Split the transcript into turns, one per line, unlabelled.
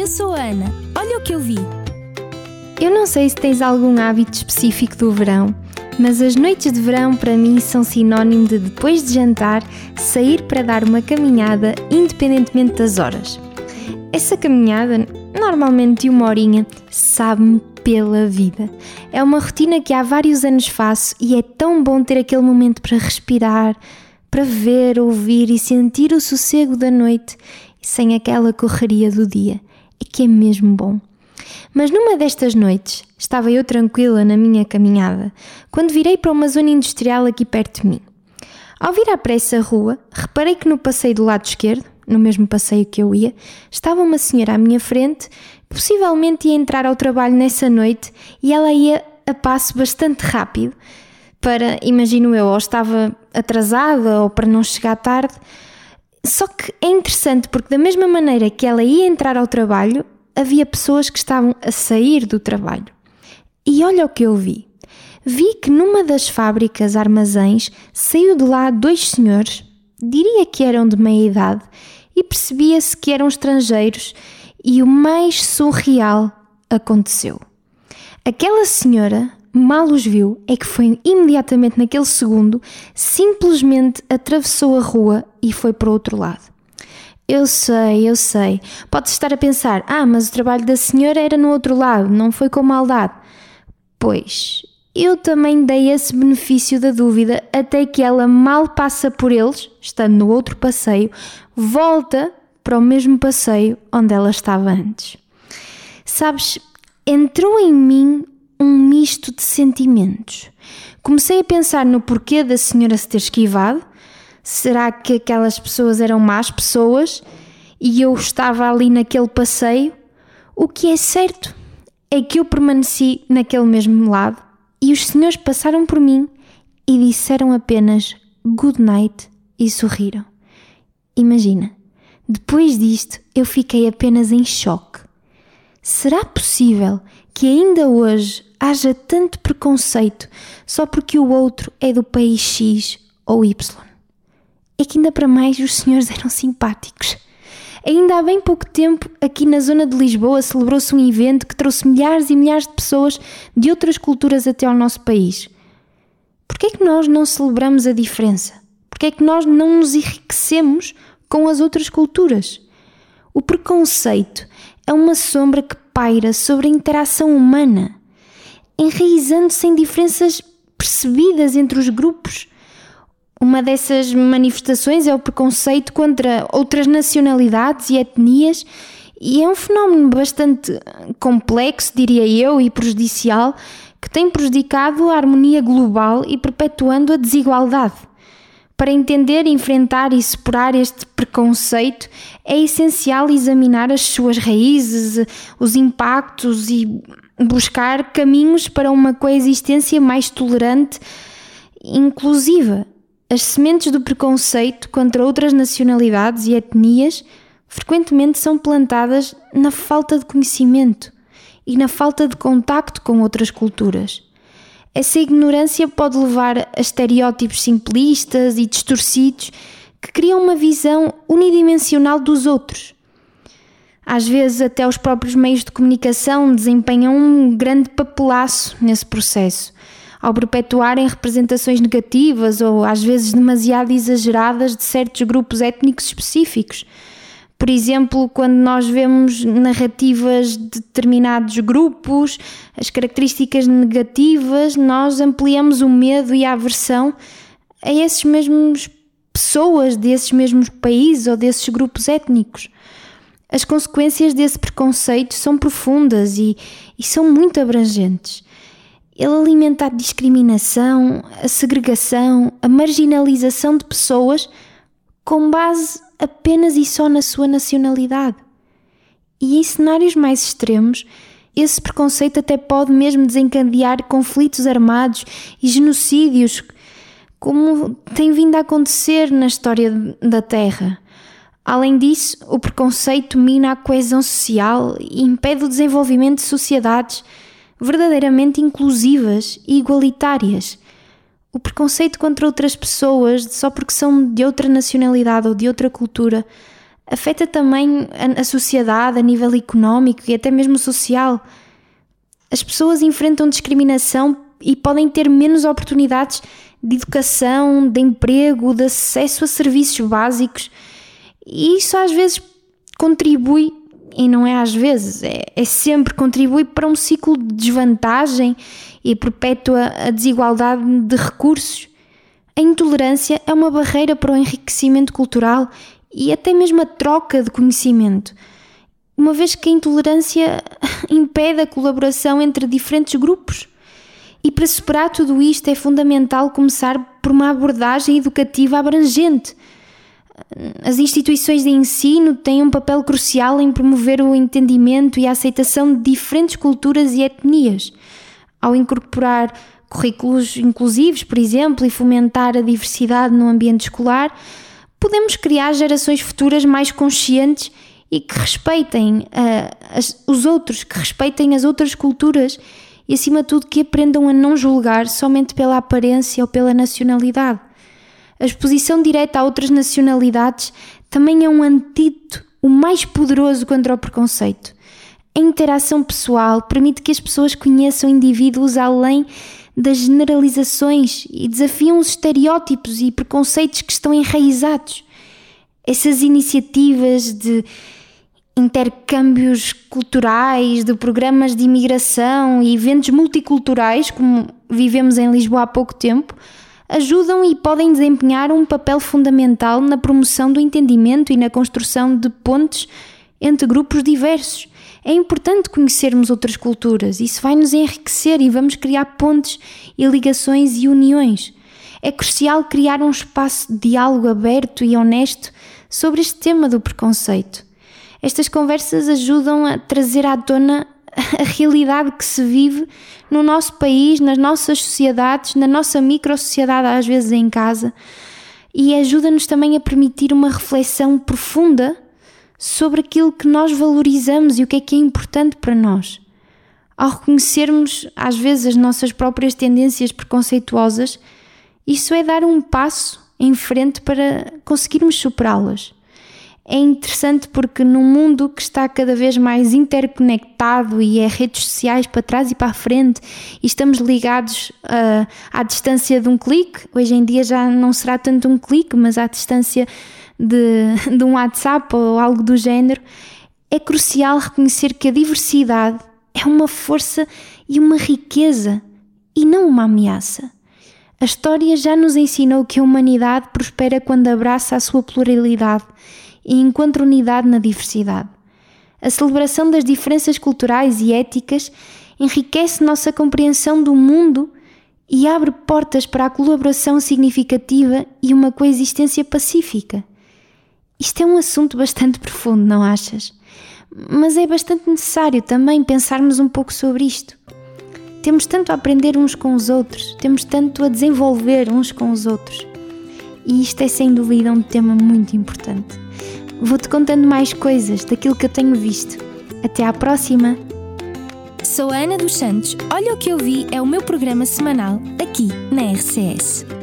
eu sou a Ana. Olha o que eu vi.
Eu não sei se tens algum hábito específico do verão, mas as noites de verão para mim são sinónimo de depois de jantar sair para dar uma caminhada independentemente das horas. Essa caminhada, normalmente de uma horinha, sabe-me pela vida. É uma rotina que há vários anos faço e é tão bom ter aquele momento para respirar, para ver, ouvir e sentir o sossego da noite sem aquela correria do dia. É que é mesmo bom. Mas numa destas noites, estava eu tranquila na minha caminhada, quando virei para uma zona industrial aqui perto de mim. Ao vir à pressa a rua, reparei que no passeio do lado esquerdo, no mesmo passeio que eu ia, estava uma senhora à minha frente, possivelmente ia entrar ao trabalho nessa noite e ela ia a passo bastante rápido, para, imagino eu, ou estava atrasada ou para não chegar tarde. Só que é interessante porque, da mesma maneira que ela ia entrar ao trabalho, havia pessoas que estavam a sair do trabalho. E olha o que eu vi. Vi que numa das fábricas armazéns saiu de lá dois senhores, diria que eram de meia idade, e percebia-se que eram estrangeiros, e o mais surreal aconteceu. Aquela senhora mal os viu é que foi imediatamente naquele segundo, simplesmente atravessou a rua e foi para o outro lado. Eu sei, eu sei. Pode estar a pensar: ah, mas o trabalho da senhora era no outro lado, não foi com maldade. Pois, eu também dei esse benefício da dúvida até que ela mal passa por eles, estando no outro passeio, volta para o mesmo passeio onde ela estava antes. Sabes, entrou em mim um misto de sentimentos. Comecei a pensar no porquê da senhora se ter esquivado, Será que aquelas pessoas eram más pessoas e eu estava ali naquele passeio? O que é certo é que eu permaneci naquele mesmo lado e os senhores passaram por mim e disseram apenas good night e sorriram. Imagina, depois disto eu fiquei apenas em choque. Será possível que ainda hoje haja tanto preconceito só porque o outro é do país X ou Y? é que ainda para mais os senhores eram simpáticos. Ainda há bem pouco tempo, aqui na zona de Lisboa, celebrou-se um evento que trouxe milhares e milhares de pessoas de outras culturas até ao nosso país. Por que é que nós não celebramos a diferença? Por que é que nós não nos enriquecemos com as outras culturas? O preconceito é uma sombra que paira sobre a interação humana, enraizando-se em diferenças percebidas entre os grupos uma dessas manifestações é o preconceito contra outras nacionalidades e etnias, e é um fenómeno bastante complexo, diria eu, e prejudicial, que tem prejudicado a harmonia global e perpetuando a desigualdade. Para entender, enfrentar e superar este preconceito, é essencial examinar as suas raízes, os impactos e buscar caminhos para uma coexistência mais tolerante e inclusiva. As sementes do preconceito contra outras nacionalidades e etnias frequentemente são plantadas na falta de conhecimento e na falta de contacto com outras culturas. Essa ignorância pode levar a estereótipos simplistas e distorcidos que criam uma visão unidimensional dos outros. Às vezes, até os próprios meios de comunicação desempenham um grande papelaço nesse processo ao perpetuarem representações negativas ou às vezes demasiado exageradas de certos grupos étnicos específicos. Por exemplo, quando nós vemos narrativas de determinados grupos, as características negativas, nós ampliamos o medo e a aversão a esses mesmos pessoas desses mesmos países ou desses grupos étnicos. As consequências desse preconceito são profundas e, e são muito abrangentes. Ele alimenta a discriminação, a segregação, a marginalização de pessoas com base apenas e só na sua nacionalidade. E em cenários mais extremos, esse preconceito até pode mesmo desencadear conflitos armados e genocídios, como tem vindo a acontecer na história da Terra. Além disso, o preconceito mina a coesão social e impede o desenvolvimento de sociedades verdadeiramente inclusivas e igualitárias. O preconceito contra outras pessoas só porque são de outra nacionalidade ou de outra cultura afeta também a, sociedade a nível económico e até mesmo social. As pessoas enfrentam discriminação e podem ter menos oportunidades de educação, de emprego, de acesso a serviços básicos. E isso às vezes contribui, e não é às vezes, é, é sempre contribui para um ciclo de desvantagem e perpétua a desigualdade de recursos. A intolerância é uma barreira para o enriquecimento cultural e até mesmo a troca de conhecimento, uma vez que a intolerância impede a colaboração entre diferentes grupos. E para superar tudo isto é fundamental começar por uma abordagem educativa abrangente. As instituições de ensino têm um papel crucial em promover o entendimento e a aceitação de diferentes culturas e etnias. Ao incorporar currículos inclusivos, por exemplo, e fomentar a diversidade no ambiente escolar, podemos criar gerações futuras mais conscientes e que respeitem uh, as, os outros, que respeitem as outras culturas e, acima de tudo, que aprendam a não julgar somente pela aparência ou pela nacionalidade. A exposição direta a outras nacionalidades também é um antídoto, o mais poderoso contra o preconceito. A interação pessoal permite que as pessoas conheçam indivíduos além das generalizações e desafiam os estereótipos e preconceitos que estão enraizados. Essas iniciativas de intercâmbios culturais, de programas de imigração e eventos multiculturais, como vivemos em Lisboa há pouco tempo, ajudam e podem desempenhar um papel fundamental na promoção do entendimento e na construção de pontes entre grupos diversos. É importante conhecermos outras culturas, isso vai nos enriquecer e vamos criar pontes e ligações e uniões. É crucial criar um espaço de diálogo aberto e honesto sobre este tema do preconceito. Estas conversas ajudam a trazer à tona a realidade que se vive no nosso país, nas nossas sociedades, na nossa micro-sociedade, às vezes em casa, e ajuda-nos também a permitir uma reflexão profunda sobre aquilo que nós valorizamos e o que é que é importante para nós. Ao reconhecermos às vezes as nossas próprias tendências preconceituosas, isso é dar um passo em frente para conseguirmos superá-las. É interessante porque num mundo que está cada vez mais interconectado e é redes sociais para trás e para a frente e estamos ligados uh, à distância de um clique, hoje em dia já não será tanto um clique, mas à distância de, de um WhatsApp ou algo do género, é crucial reconhecer que a diversidade é uma força e uma riqueza e não uma ameaça. A história já nos ensinou que a humanidade prospera quando abraça a sua pluralidade e encontra unidade na diversidade. A celebração das diferenças culturais e éticas enriquece nossa compreensão do mundo e abre portas para a colaboração significativa e uma coexistência pacífica. Isto é um assunto bastante profundo, não achas? Mas é bastante necessário também pensarmos um pouco sobre isto. Temos tanto a aprender uns com os outros, temos tanto a desenvolver uns com os outros. E isto é sem dúvida um tema muito importante. Vou-te contando mais coisas daquilo que eu tenho visto. Até à próxima!
Sou a Ana dos Santos. Olha o que eu vi é o meu programa semanal aqui na RCS.